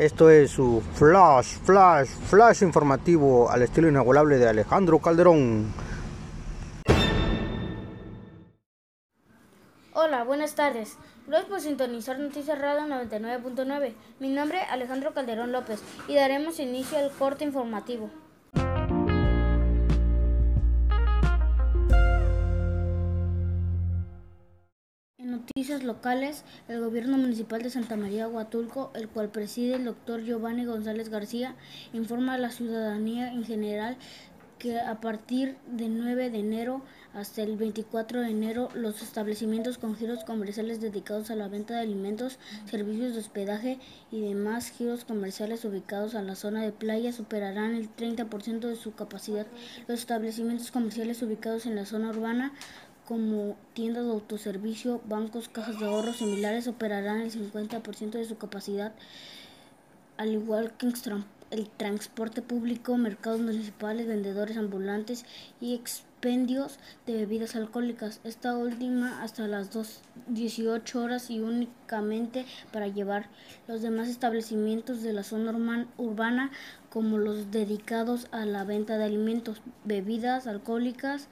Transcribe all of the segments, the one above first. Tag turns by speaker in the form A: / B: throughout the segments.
A: Esto es su flash, flash, flash informativo al estilo inigualable de Alejandro Calderón.
B: Hola, buenas tardes. Gracias por sintonizar Noticias Radio 99.9. Mi nombre es Alejandro Calderón López y daremos inicio al corte informativo. Noticias locales, el gobierno municipal de Santa María Huatulco, el cual preside el doctor Giovanni González García, informa a la ciudadanía en general que a partir del 9 de enero hasta el 24 de enero los establecimientos con giros comerciales dedicados a la venta de alimentos, servicios de hospedaje y demás giros comerciales ubicados en la zona de playa superarán el 30% de su capacidad. Los establecimientos comerciales ubicados en la zona urbana como tiendas de autoservicio, bancos, cajas de ahorro similares operarán el 50% de su capacidad, al igual que el transporte público, mercados municipales, vendedores ambulantes y expendios de bebidas alcohólicas. Esta última hasta las 2, 18 horas y únicamente para llevar los demás establecimientos de la zona urbana como los dedicados a la venta de alimentos, bebidas alcohólicas,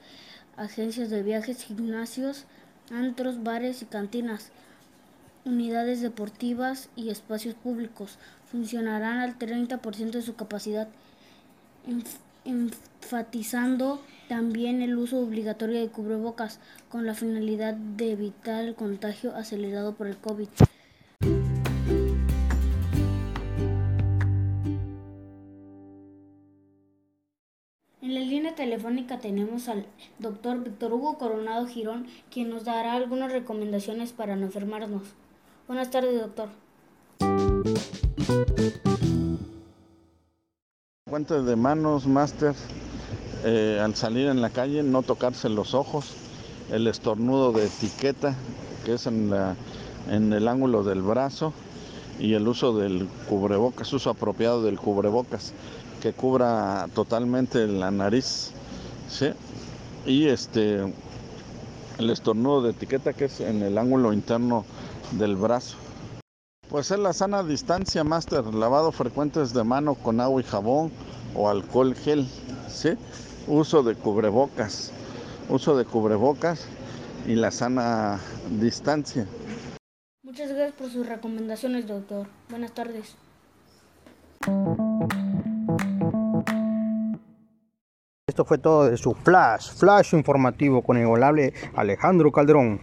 B: agencias de viajes, gimnasios, antros, bares y cantinas, unidades deportivas y espacios públicos. Funcionarán al 30% de su capacidad, enfatizando también el uso obligatorio de cubrebocas con la finalidad de evitar el contagio acelerado por el COVID. Telefónica tenemos al doctor Víctor Hugo Coronado Girón, quien nos dará algunas recomendaciones para no enfermarnos. Buenas tardes, doctor.
C: Cuenta de manos, máster, eh, al salir en la calle, no tocarse los ojos, el estornudo de etiqueta, que es en, la, en el ángulo del brazo, y el uso del cubrebocas, uso apropiado del cubrebocas que cubra totalmente la nariz, ¿sí? Y este, el estornudo de etiqueta que es en el ángulo interno del brazo. Pues es la sana distancia, máster, lavado frecuentes de mano con agua y jabón o alcohol gel, ¿sí? Uso de cubrebocas, uso de cubrebocas y la sana distancia.
B: Muchas gracias por sus recomendaciones, doctor. Buenas tardes.
A: Esto fue todo de su flash, flash informativo con el volable Alejandro Calderón.